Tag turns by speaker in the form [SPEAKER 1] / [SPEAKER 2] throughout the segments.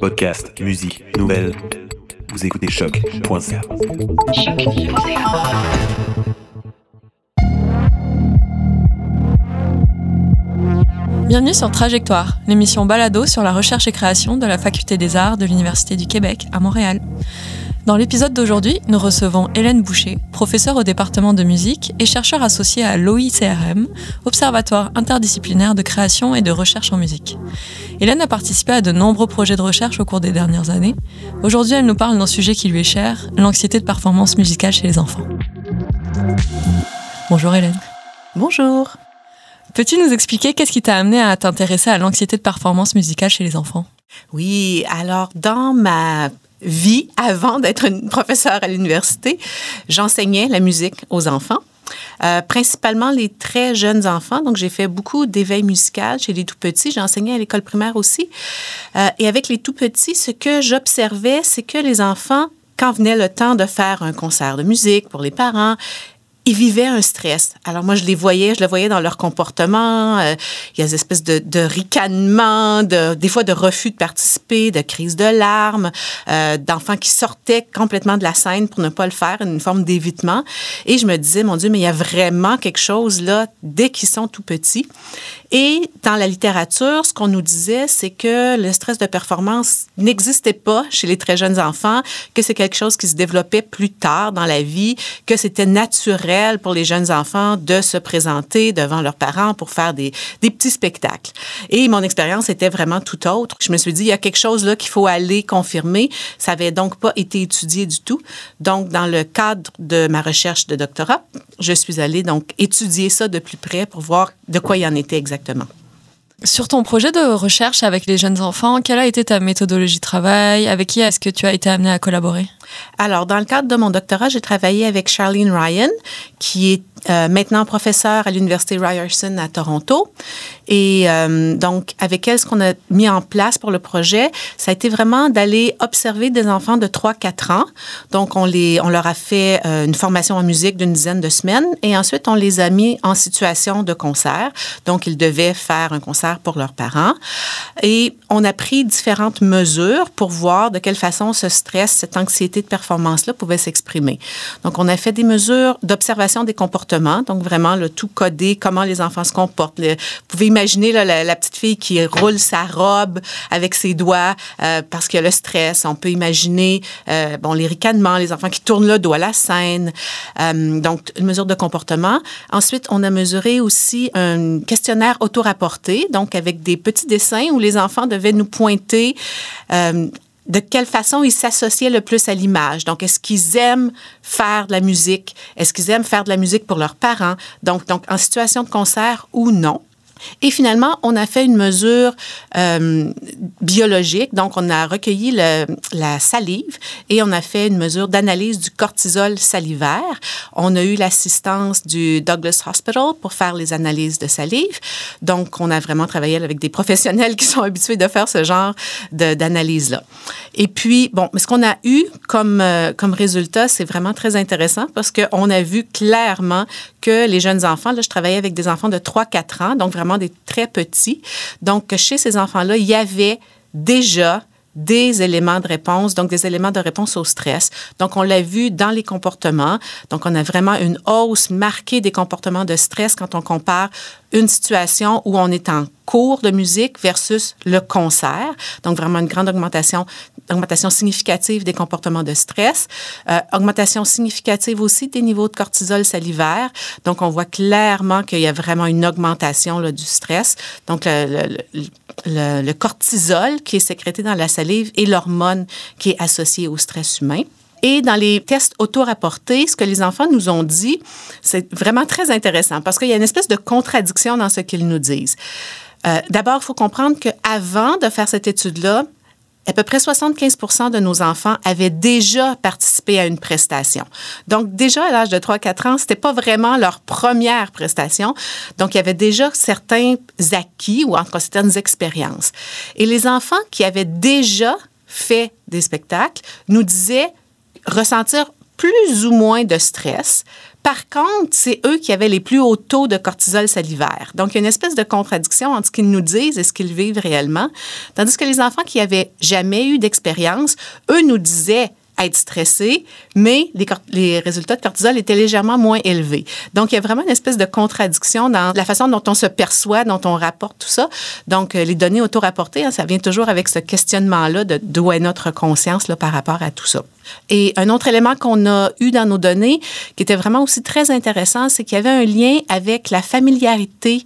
[SPEAKER 1] Podcast, musique, nouvelles. Vous écoutez choc.ca.
[SPEAKER 2] Bienvenue sur Trajectoire, l'émission balado sur la recherche et création de la Faculté des Arts de l'Université du Québec à Montréal. Dans l'épisode d'aujourd'hui, nous recevons Hélène Boucher, professeure au département de musique et chercheur associée à l'OICRM, Observatoire interdisciplinaire de création et de recherche en musique. Hélène a participé à de nombreux projets de recherche au cours des dernières années. Aujourd'hui, elle nous parle d'un sujet qui lui est cher, l'anxiété de performance musicale chez les enfants. Bonjour Hélène.
[SPEAKER 3] Bonjour.
[SPEAKER 2] Peux-tu nous expliquer qu'est-ce qui t'a amené à t'intéresser à l'anxiété de performance musicale chez les enfants?
[SPEAKER 3] Oui, alors dans ma vie avant d'être une professeure à l'université, j'enseignais la musique aux enfants. Euh, principalement les très jeunes enfants. Donc, j'ai fait beaucoup d'éveil musical chez les tout petits. J'ai enseigné à l'école primaire aussi. Euh, et avec les tout petits, ce que j'observais, c'est que les enfants, quand venait le temps de faire un concert de musique pour les parents, ils vivaient un stress. Alors moi, je les voyais, je le voyais dans leur comportement. Euh, il y a des espèces de, ricanements, de, des fois de refus de participer, de crises de larmes, euh, d'enfants qui sortaient complètement de la scène pour ne pas le faire, une forme d'évitement. Et je me disais, mon Dieu, mais il y a vraiment quelque chose là dès qu'ils sont tout petits. Et dans la littérature, ce qu'on nous disait, c'est que le stress de performance n'existait pas chez les très jeunes enfants, que c'est quelque chose qui se développait plus tard dans la vie, que c'était naturel pour les jeunes enfants de se présenter devant leurs parents pour faire des, des petits spectacles. Et mon expérience était vraiment tout autre. Je me suis dit, il y a quelque chose là qu'il faut aller confirmer. Ça avait donc pas été étudié du tout. Donc, dans le cadre de ma recherche de doctorat, je suis allée donc étudier ça de plus près pour voir de quoi il en était exactement.
[SPEAKER 2] Sur ton projet de recherche avec les jeunes enfants, quelle a été ta méthodologie de travail? Avec qui est-ce que tu as été amené à collaborer?
[SPEAKER 3] Alors, dans le cadre de mon doctorat, j'ai travaillé avec Charlene Ryan, qui est euh, maintenant professeure à l'Université Ryerson à Toronto. Et euh, donc, avec elle, ce qu'on a mis en place pour le projet, ça a été vraiment d'aller observer des enfants de 3-4 ans. Donc, on, les, on leur a fait euh, une formation en musique d'une dizaine de semaines et ensuite, on les a mis en situation de concert. Donc, ils devaient faire un concert pour leurs parents. Et on a pris différentes mesures pour voir de quelle façon ce stress, cette anxiété de performance-là pouvait s'exprimer. Donc, on a fait des mesures d'observation des comportements donc, vraiment, le tout codé, comment les enfants se comportent. vous pouvez imaginer la, petite fille qui roule sa robe avec ses doigts euh, parce qu'il y a le stress. On peut imaginer, euh, bon, les ricanements, les enfants qui tournent le dos à la scène. Euh, donc, une mesure de comportement. Ensuite, on a mesuré aussi un questionnaire auto-rapporté, donc avec des petits dessins où les enfants devaient nous pointer de quelle façon ils s'associaient le plus à l'image. Donc, est-ce qu'ils aiment faire de la musique? Est-ce qu'ils aiment faire de la musique pour leurs parents? Donc, donc en situation de concert ou non? Et finalement, on a fait une mesure euh, biologique. Donc, on a recueilli la salive et on a fait une mesure d'analyse du cortisol salivaire. On a eu l'assistance du Douglas Hospital pour faire les analyses de salive. Donc, on a vraiment travaillé avec des professionnels qui sont habitués de faire ce genre d'analyse-là. Et puis, bon, ce qu'on a eu comme, euh, comme résultat, c'est vraiment très intéressant parce qu'on a vu clairement que les jeunes enfants, là, je travaillais avec des enfants de 3-4 ans, donc vraiment des très petits. Donc, chez ces enfants-là, il y avait déjà des éléments de réponse, donc des éléments de réponse au stress. Donc, on l'a vu dans les comportements. Donc, on a vraiment une hausse marquée des comportements de stress quand on compare une situation où on est en cours de musique versus le concert. Donc, vraiment une grande augmentation, augmentation significative des comportements de stress. Euh, augmentation significative aussi des niveaux de cortisol salivaire. Donc, on voit clairement qu'il y a vraiment une augmentation du stress. Donc, le, cortisol qui est sécrété dans la salive est l'hormone qui est associée au stress humain. Et dans les tests auto-rapportés, ce que les enfants nous ont dit, c'est vraiment très intéressant parce qu'il y a une espèce de contradiction dans ce qu'ils nous disent. Euh, D'abord, il faut comprendre qu'avant de faire cette étude-là, à peu près 75% de nos enfants avaient déjà participé à une prestation. Donc, déjà à l'âge de 3-4 ans, c'était pas vraiment leur première prestation. Donc, il y avait déjà certains acquis ou encore certaines expériences. Et les enfants qui avaient déjà fait des spectacles nous disaient ressentir plus ou moins de stress Par contre, c'est eux qui avaient les plus hauts taux de cortisol salivaire. Donc, il y a une espèce de contradiction entre ce qu'ils nous disent et ce qu'ils vivent réellement. Tandis que les enfants qui avaient jamais eu d'expérience, eux nous disaient être stressés, mais les, les, résultats de cortisol étaient légèrement moins élevés. Donc, il y a vraiment une espèce de contradiction dans la façon dont on se perçoit, dont on rapporte tout ça. Donc, euh, les données auto-rapportées, hein, ça vient toujours avec ce questionnement-là de d'où est notre conscience là, par rapport à tout ça. Et un autre élément qu'on a eu dans nos données, qui était vraiment aussi très intéressant, c'est qu'il y avait un lien avec la familiarité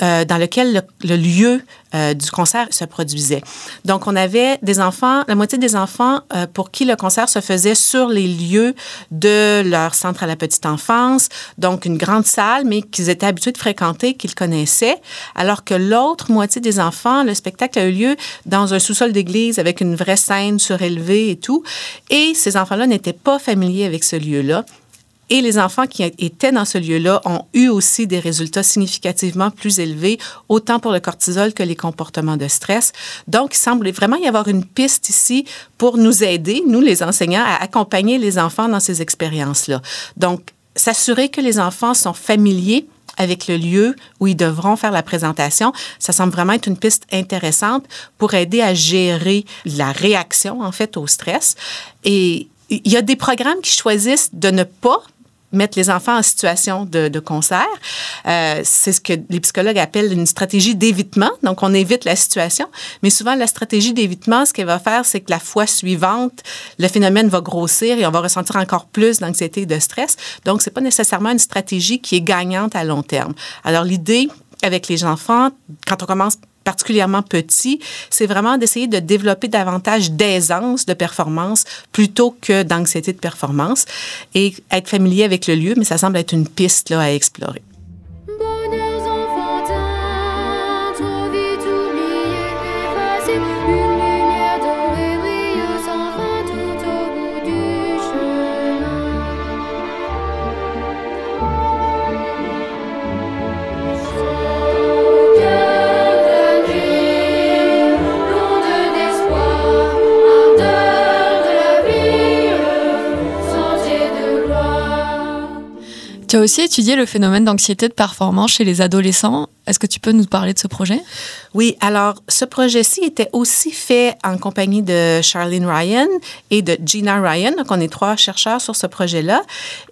[SPEAKER 3] euh, dans lequel le, lieu euh, du concert se produisait. Donc, on avait des enfants, la moitié des enfants euh, pour qui le concert se faisait sur les lieux de leur centre à la petite enfance, donc une grande salle, mais qu'ils étaient habitués de fréquenter, qu'ils connaissaient, alors que l'autre moitié des enfants, le spectacle a eu lieu dans un sous-sol d'église avec une vraie scène surélevée et tout. Et ces enfants-là n'étaient pas familiers avec ce lieu-là. Et les enfants qui étaient dans ce lieu-là ont eu aussi des résultats significativement plus élevés, autant pour le cortisol que les comportements de stress. Donc, il semble vraiment y avoir une piste ici pour nous aider, nous les enseignants, à accompagner les enfants dans ces expériences-là. Donc, s'assurer que les enfants sont familiers avec le lieu où ils devront faire la présentation. Ça semble vraiment être une piste intéressante pour aider à gérer la réaction, en fait, au stress. Et il y a des programmes qui choisissent de ne pas mettre les enfants en situation de, de concert. Euh, c'est ce que les psychologues appellent une stratégie d'évitement. Donc, on évite la situation. Mais souvent, la stratégie d'évitement, ce qu'elle va faire, c'est que la fois suivante, le phénomène va grossir et on va ressentir encore plus d'anxiété et de stress. Donc, c'est pas nécessairement une stratégie qui est gagnante à long terme. Alors, l'idée avec les enfants, quand on commence particulièrement petit, c'est vraiment d'essayer de développer davantage d'aisance de performance plutôt que d'anxiété de performance et être familier avec le lieu, mais ça semble être une piste là, à explorer.
[SPEAKER 2] Tu as aussi étudié le phénomène d'anxiété de performance chez les adolescents. Est-ce que tu peux nous parler de ce projet?
[SPEAKER 3] Oui, alors ce projet-ci était aussi fait en compagnie de Charlene Ryan et de Gina Ryan. Donc, on est trois chercheurs sur ce projet-là.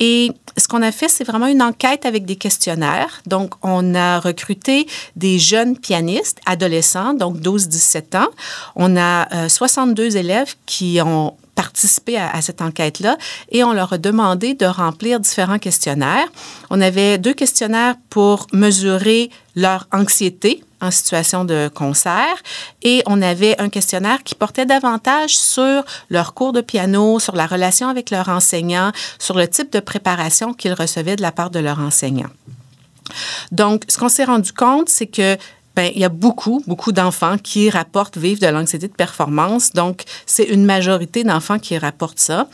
[SPEAKER 3] Et ce qu'on a fait, c'est vraiment une enquête avec des questionnaires. Donc, on a recruté des jeunes pianistes, adolescents, donc 12-17 ans. On a 62 euh, élèves qui ont participer à, cette enquête-là et on leur a demandé de remplir différents questionnaires. On avait deux questionnaires pour mesurer leur anxiété en situation de concert et on avait un questionnaire qui portait davantage sur leur cours de piano, sur la relation avec leur enseignant, sur le type de préparation qu'ils recevaient de la part de leur enseignant. Donc, ce qu'on s'est rendu compte, c'est que ben, il y a beaucoup, beaucoup d'enfants qui rapportent vivre de l'anxiété de performance. Donc, c'est une majorité d'enfants qui rapportent ça.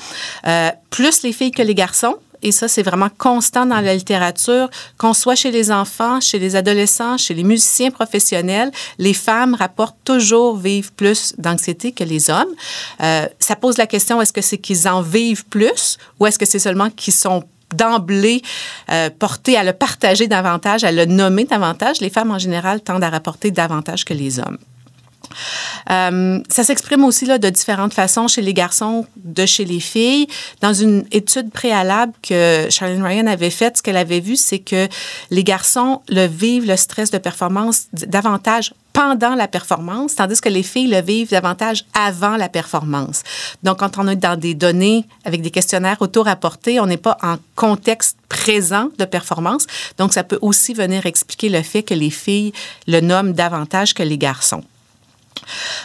[SPEAKER 3] Euh, plus les filles que les garçons. Et ça, c'est vraiment constant dans la littérature, qu'on soit chez les enfants, chez les adolescents, chez les musiciens professionnels, les femmes rapportent toujours vivre plus d'anxiété que les hommes. Euh, ça pose la question, est-ce que c'est qu'ils en vivent plus ou est-ce que c'est seulement qu'ils sont d'emblée euh, porter à le partager davantage, à le nommer davantage. Les femmes, en général, tendent à rapporter davantage que les hommes. Euh, ça s'exprime aussi là, de différentes façons chez les garçons, de chez les filles. Dans une étude préalable que Charlene Ryan avait faite, ce qu'elle avait vu, c'est que les garçons le vivent, le stress de performance, davantage pendant la performance, tandis que les filles le vivent davantage avant la performance. Donc, quand on est dans des données avec des questionnaires auto-rapportés, on n'est pas en contexte présent de performance. Donc, ça peut aussi venir expliquer le fait que les filles le nomment davantage que les garçons.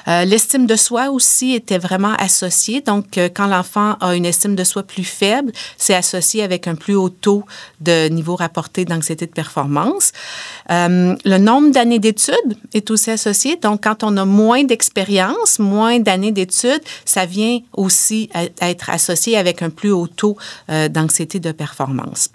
[SPEAKER 3] Euh, l'estime de soi aussi était vraiment associée. Donc, euh, quand l'enfant a une estime de soi plus faible, c'est associé avec un plus haut taux de niveau rapporté d'anxiété de performance. Euh, le nombre d'années d'études est aussi associé. Donc, quand on a moins d'expérience, moins d'années d'études, ça vient aussi être associé avec un plus haut taux d'anxiété de performance.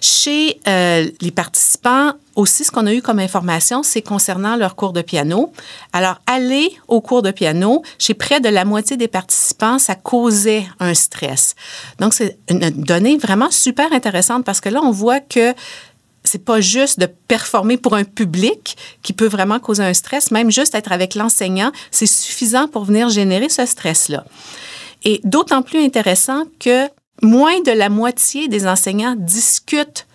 [SPEAKER 3] Chez euh, les participants, aussi, ce qu'on a eu comme information, c'est concernant leur cours de piano. Alors, aller au cours de piano, chez près de la moitié des participants, ça causait un stress. Donc, c'est une donnée vraiment super intéressante parce que là, on voit que c'est pas juste de performer pour un public qui peut vraiment causer un stress, même juste être avec l'enseignant, c'est suffisant pour venir générer ce stress-là. Et d'autant plus intéressant que moins de la moitié des enseignants discutent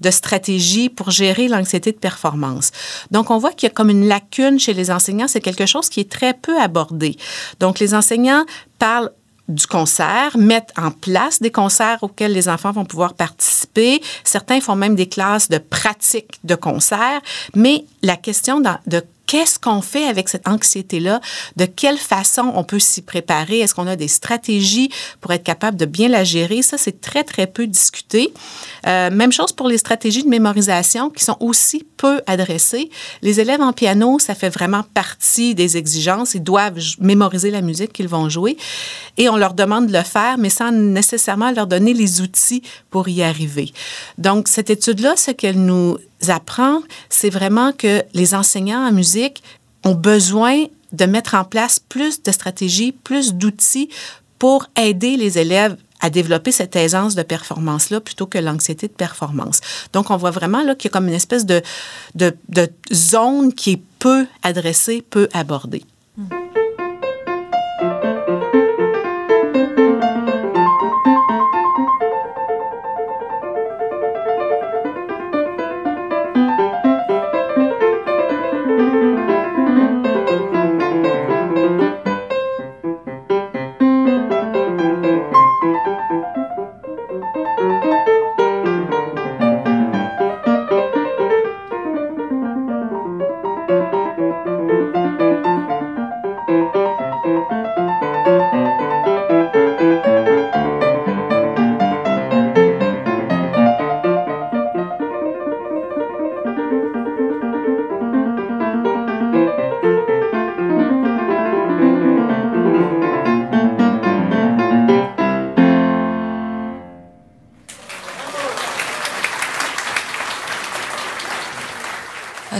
[SPEAKER 3] de stratégies pour gérer l'anxiété de performance. Donc, on voit qu'il y a comme une lacune chez les enseignants. C'est quelque chose qui est très peu abordé. Donc, les enseignants parlent du concert, mettent en place des concerts auxquels les enfants vont pouvoir participer. Certains font même des classes de pratique de concert, mais la question de qu'est-ce qu'on fait avec cette anxiété-là? De quelle façon on peut s'y préparer? Est-ce qu'on a des stratégies pour être capable de bien la gérer? Ça, c'est très, très peu discuté. Euh, même chose pour les stratégies de mémorisation qui sont aussi peu adressées. Les élèves en piano, ça fait vraiment partie des exigences. Ils doivent mémoriser la musique qu'ils vont jouer et on leur demande de le faire, mais sans nécessairement leur donner les outils pour y arriver. Donc, cette étude-là, ce qu'elle nous apprend, c'est vraiment que les enseignants en musique ont besoin de mettre en place plus de stratégies, plus d'outils pour aider les élèves à développer cette aisance de performance-là plutôt que l'anxiété de performance. Donc, on voit vraiment là qu'il y a comme une espèce de, de, de zone qui est peu adressée, peu abordée.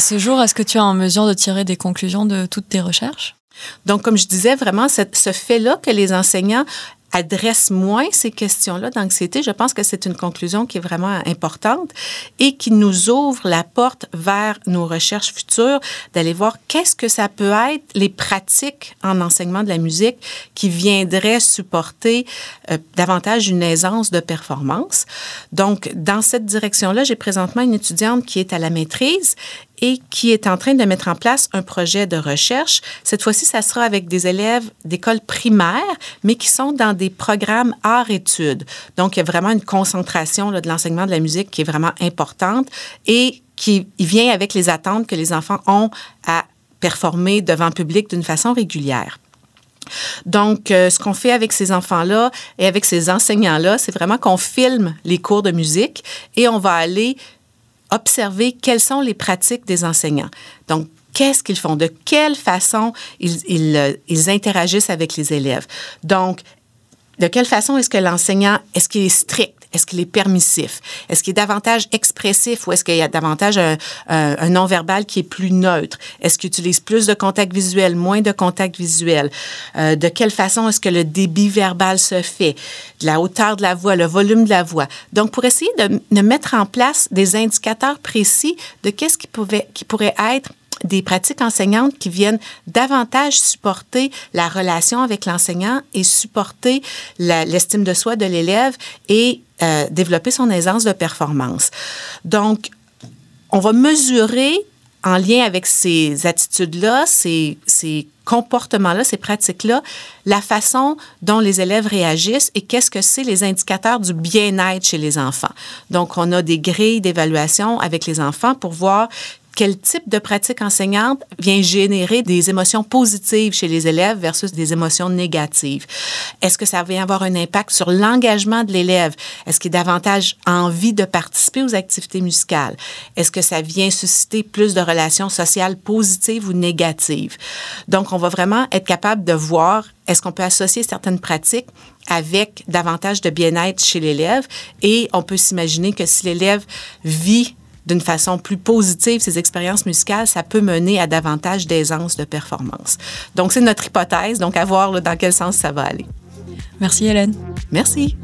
[SPEAKER 2] Ce jour, est-ce que tu es en mesure de tirer des conclusions de toutes tes recherches?
[SPEAKER 3] Donc, comme je disais, vraiment, ce fait-là que les enseignants adresse moins ces questions-là d'anxiété, je pense que c'est une conclusion qui est vraiment importante et qui nous ouvre la porte vers nos recherches futures, d'aller voir qu'est-ce que ça peut être les pratiques en enseignement de la musique qui viendraient supporter euh, davantage une aisance de performance. Donc, dans cette direction-là, j'ai présentement une étudiante qui est à la maîtrise et qui est en train de mettre en place un projet de recherche. Cette fois-ci, ça sera avec des élèves d'école primaire, mais qui sont dans des programmes art-études. Donc, il y a vraiment une concentration de l'enseignement de la musique qui est vraiment importante et qui vient avec les attentes que les enfants ont à performer devant le public d'une façon régulière. Donc, euh, ce qu'on fait avec ces enfants-là et avec ces enseignants-là, c'est vraiment qu'on filme les cours de musique et on va aller observer quelles sont les pratiques des enseignants. Donc, qu'est-ce qu'ils font, de quelle façon ils, ils, euh, interagissent avec les élèves? Donc, de quelle façon est-ce que l'enseignant, est-ce qu'il est strict? Est-ce qu'il est permissif? Est-ce qu'il est davantage expressif ou est-ce qu'il y a davantage un, non-verbal qui est plus neutre? Est-ce qu'il utilise plus de contact visuel, moins de contact visuel? Euh, de quelle façon est-ce que le débit verbal se fait? La hauteur de la voix, le volume de la voix? Donc, pour essayer de, de mettre en place des indicateurs précis de qu'est-ce qui, qui pourrait être des pratiques enseignantes qui viennent davantage supporter la relation avec l'enseignant et supporter l'estime de soi de l'élève et euh, développer son aisance de performance. Donc, on va mesurer en lien avec ces attitudes-là, ces, ces comportements-là, ces pratiques-là, la façon dont les élèves réagissent et qu'est-ce que c'est les indicateurs du bien-être chez les enfants. Donc, on a des grilles d'évaluation avec les enfants pour voir quel type de pratique enseignante vient générer des émotions positives chez les élèves versus des émotions négatives? Est-ce que ça vient avoir un impact sur l'engagement de l'élève? Est-ce qu'il a davantage envie de participer aux activités musicales? Est-ce que ça vient susciter plus de relations sociales positives ou négatives? Donc, on va vraiment être capable de voir est-ce qu'on peut associer certaines pratiques avec davantage de bien-être chez l'élève? Et on peut s'imaginer que si l'élève vit d'une façon plus positive ces expériences musicales, ça peut mener à davantage d'aisance de performance. Donc, c'est notre hypothèse. Donc, à voir dans quel sens ça va aller.
[SPEAKER 2] Merci, Hélène.
[SPEAKER 3] Merci.